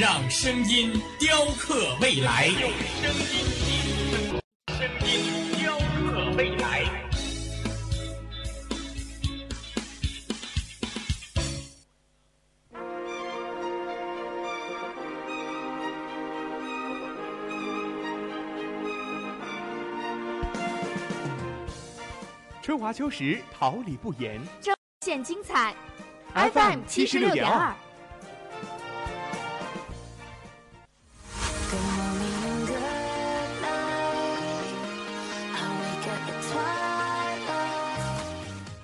让声音雕刻未来。用声音记录生活，声音雕刻未来。春华秋实，桃李不言。彰显精彩 FM 七十六点二。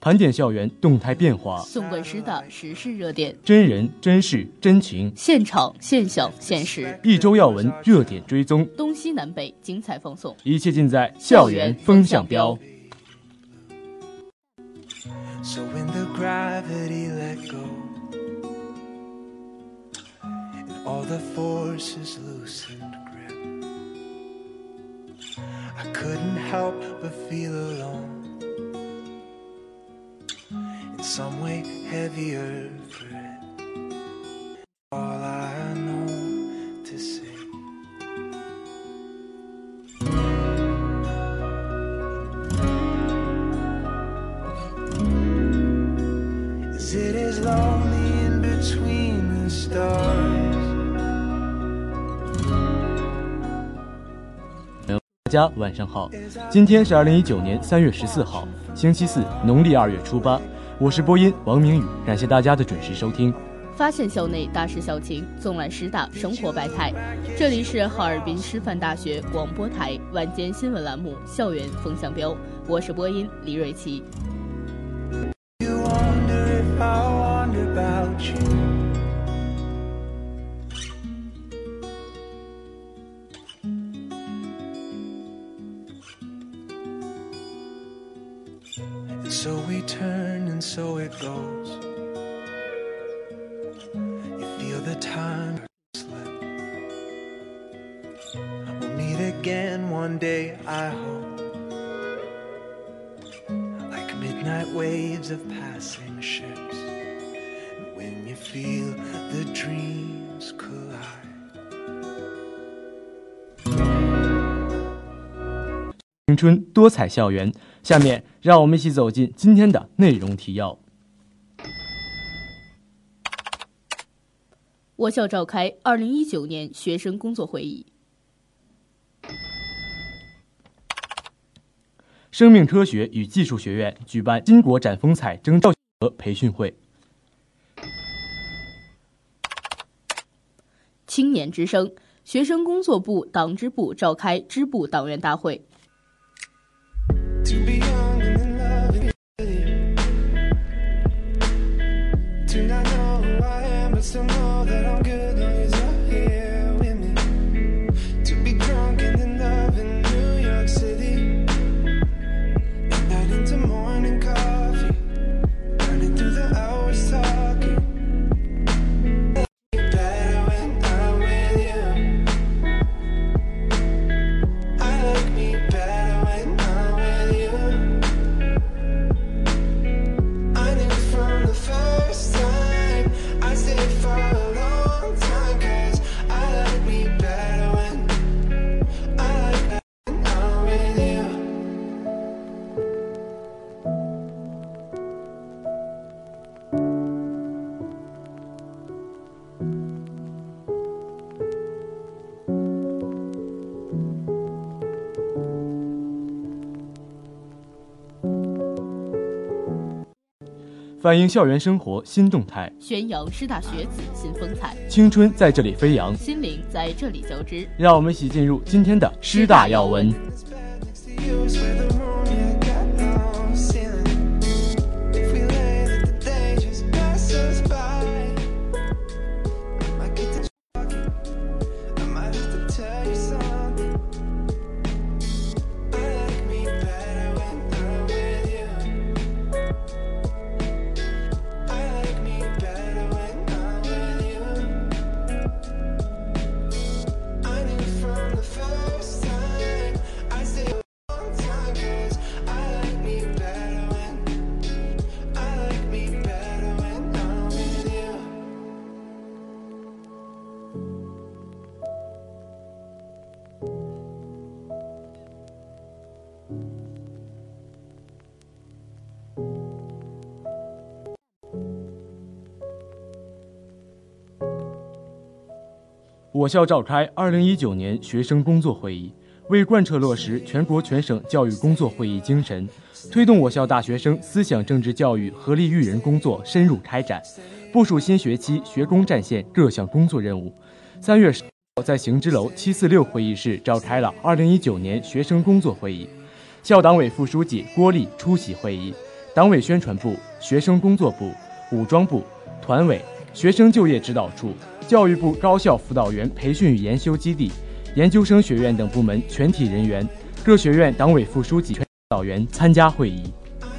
盘点校园动态变化，纵观师大时事热点，真人真事真情，现场现象现实，一周要闻热点追踪，东西南北精彩放送，一切尽在校园风向标。So when the gravity let go and all the forces loosened grip, I couldn't help but feel alone. Some way heavier for it. All I know to say. Is it as lonely in between the stars? 大家晚上好，今天是二零一九年三月十四号，星期四，农历二月初八。我是播音王明宇，感谢大家的准时收听。发现校内大事小情，纵览师大生活百态。这里是哈尔滨师范大学广播台晚间新闻栏目《校园风向标》，我是播音李瑞奇。One day, I hope. Like midnight waves of passing ships. And when you feel the dreams collide. 青春多彩校园，下面让我们一起走进今天的内容提要。我校召开二零一九年学生工作会议。生命科学与技术学院举办巾帼展风采征教和培训会。青年之声，学生工作部党支部召开支部党员大会。反映校园生活新动态，宣扬师大学子新风采，青春在这里飞扬。心灵在这里交织。让我们一起进入今天的师大要闻。我校召开2019年学生工作会议，为贯彻落实全国全省教育工作会议精神，推动我校大学生思想政治教育合力育人工作深入开展，部署新学期学工战线各项工作任务。三月十号，在行知楼七四六会议室召开了2019年学生工作会议，校党委副书记郭丽出席会议，党委宣传部、学生工作部、武装部、团委、学生就业指导处。教育部高校辅导员培训与研修基地、研究生学院等部门全体人员、各学院党委副书记、全辅导员参加会议。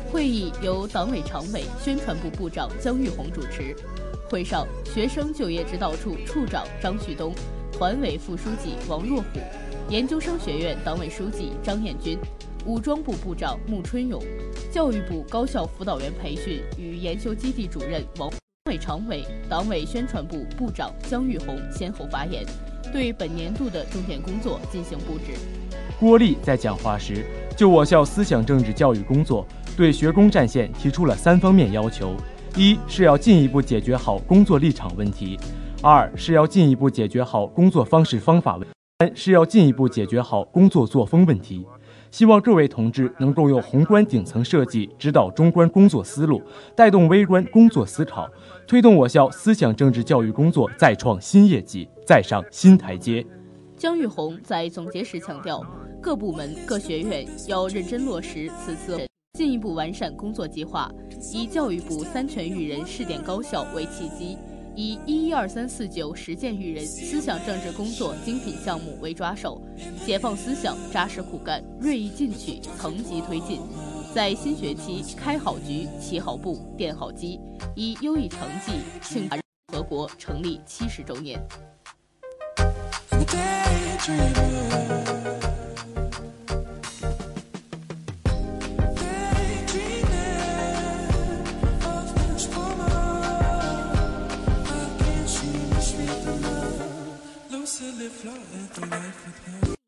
会议由党委常委、宣传部部长姜育红主持。会上，学生就业指导处处长张旭东、团委副书记王若虎、研究生学院党委书记张彦军、武装部部长穆春勇、教育部高校辅导员培训与研修基地主任王。党委常委、党委宣传部部长姜育红先后发言，对本年度的重点工作进行布置。郭丽在讲话时，就我校思想政治教育工作，对学工战线提出了三方面要求：一是要进一步解决好工作立场问题；二是要进一步解决好工作方式方法问题；三是要进一步解决好工作作风问题。希望各位同志能够用宏观顶层设计指导中观工作思路，带动微观工作思考，推动我校思想政治教育工作再创新业绩，再上新台阶。姜玉红在总结时强调，各部门各学院要认真落实此次，进一步完善工作计划，以教育部三全育人试点高校为契机。以一一二三四九实践育人思想政治工作精品项目为抓手，解放思想，扎实苦干，锐意进取，层级推进，在新学期开好局、起好步、奠好基，以优异成绩庆祝共和国成立七十周年。butterfly, let the life without.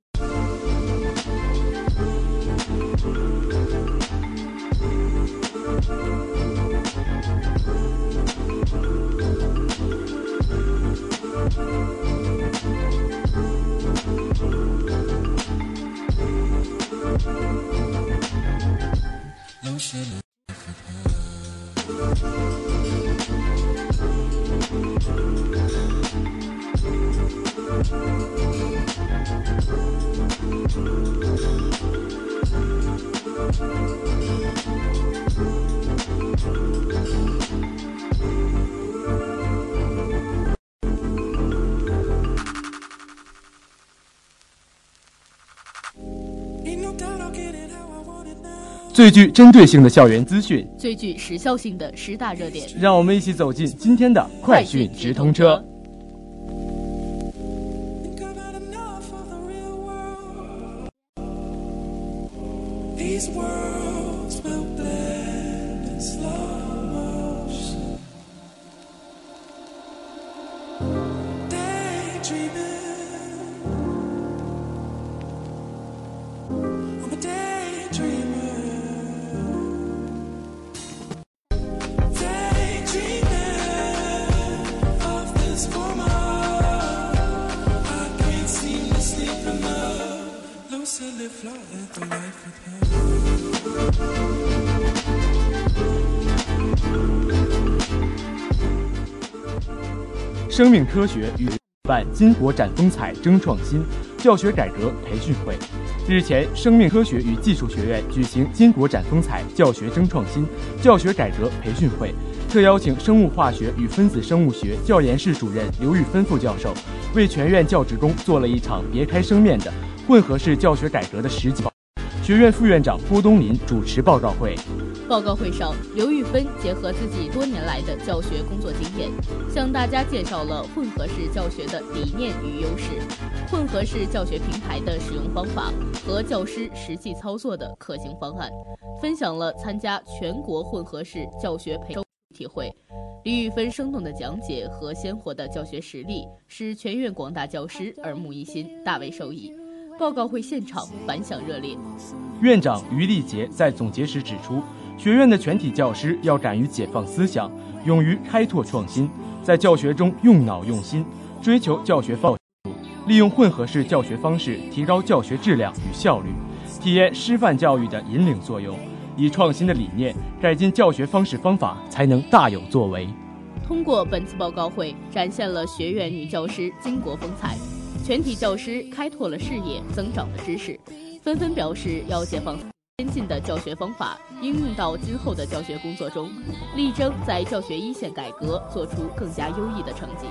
最具针对性的校园资讯，最具时效性的十大热点。让我们一起走进今天的快讯直通车。These worlds will blend in slow 生命科学与办金国展风采争创新教学改革培训会，日前生命科学与技术学院举行金国展风采教学争创新教学改革培训会，特邀请生物化学与分子生物学教研室主任刘玉芬副教授为全院教职工做了一场别开生面的混合式教学改革的实际。学院副院长郭东林主持报告会。报告会上，刘玉芬结合自己多年来的教学工作经验，向大家介绍了混合式教学的理念与优势、混合式教学平台的使用方法和教师实际操作的可行方案，分享了参加全国混合式教学培训体会。李玉芬生动的讲解和鲜活的教学实例，使全院广大教师耳目一新，大为受益。报告会现场反响热烈。院长于立杰在总结时指出，学院的全体教师要敢于解放思想，勇于开拓创新，在教学中用脑用心，追求教学方利用混合式教学方式提高教学质量与效率，体验师范教育的引领作用，以创新的理念改进教学方式方法，才能大有作为。通过本次报告会，展现了学院女教师巾帼风采。全体教师开拓了视野，增长了知识，纷纷表示要解放先进的教学方法，应用到今后的教学工作中，力争在教学一线改革做出更加优异的成绩。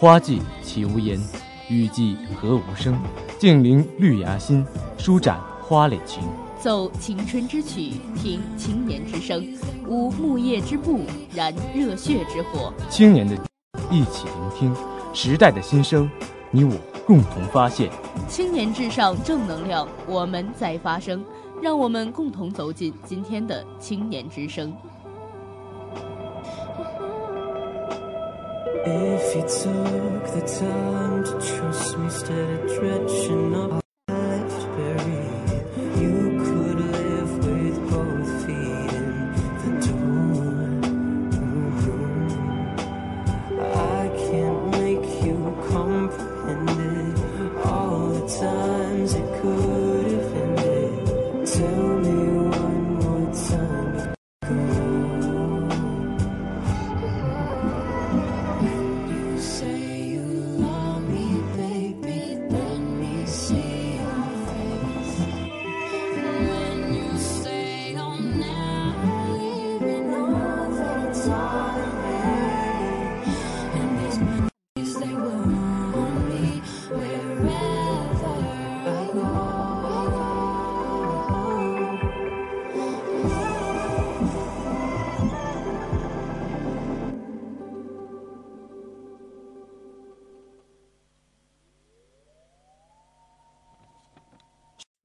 花季岂无言，雨季何无声？静聆绿芽心，舒展花蕾情。奏青春之曲，听青年之声，舞木叶之步，燃热血之火。青年的，一起聆听时代的心声，你我共同发现。青年至上，正能量，我们在发声，让我们共同走进今天的青年之声。If you took the time to trust me instead of dredging up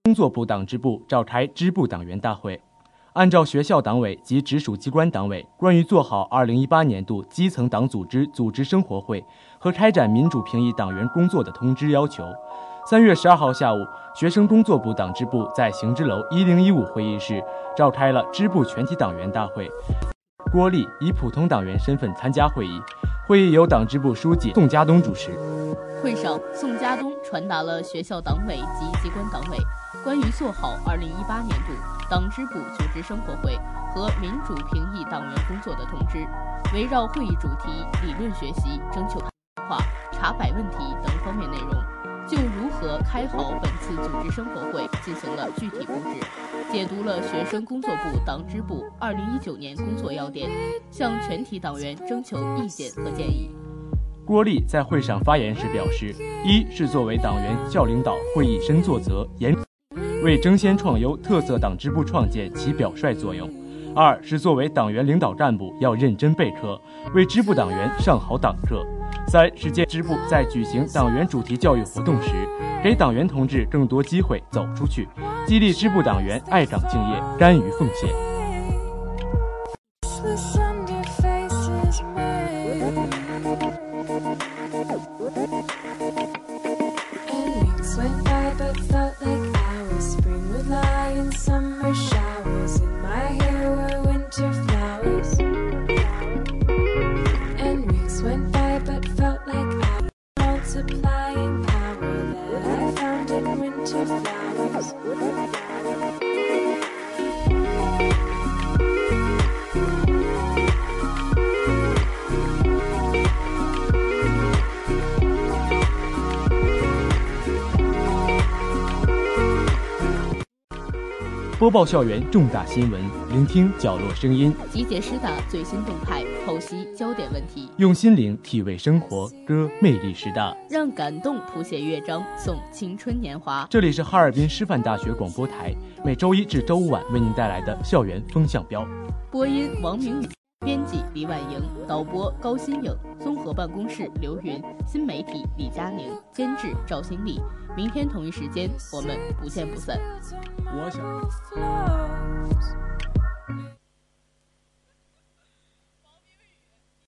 工作部党支部召开支部党员大会，按照学校党委及直属机关党委关于做好2018年度基层党组织组织生活会和开展民主评议党员工作的通知要求，三月十二号下午，学生工作部党支部在行知楼一零一五会议室召开了支部全体党员大会。郭丽以普通党员身份参加会议，会议由党支部书记宋家东主持。会上，宋家东传达了学校党委及机关党委关于做好2018年度党支部组织生活会和民主评议党员工作的通知，围绕会议主题、理论学习、征求谈话、查摆问题等方面内容，就如何开好本次组织生活会进行了具体布置，解读了学生工作部党支部2019年工作要点，向全体党员征求意见和建议。郭丽在会上发言时表示：一是作为党员校领导，会以身作则，严为争先创优、特色党支部创建起表率作用；二是作为党员领导干部，要认真备课，为支部党员上好党课；三是建支部在举行党员主题教育活动时，给党员同志更多机会走出去，激励支部党员爱岗敬业、甘于奉献。报校园重大新闻，聆听角落声音，集结师大最新动态，剖析焦点问题，用心灵体味生活，歌魅力师大。让感动谱写乐章，颂青春年华。这里是哈尔滨师范大学广播台，每周一至周五晚为您带来的校园风向标。播音王明宇，编辑李婉莹，导播高新颖，综合办公室刘云，新媒体李佳宁，监制赵新丽。明天同一时间，我们不见不散。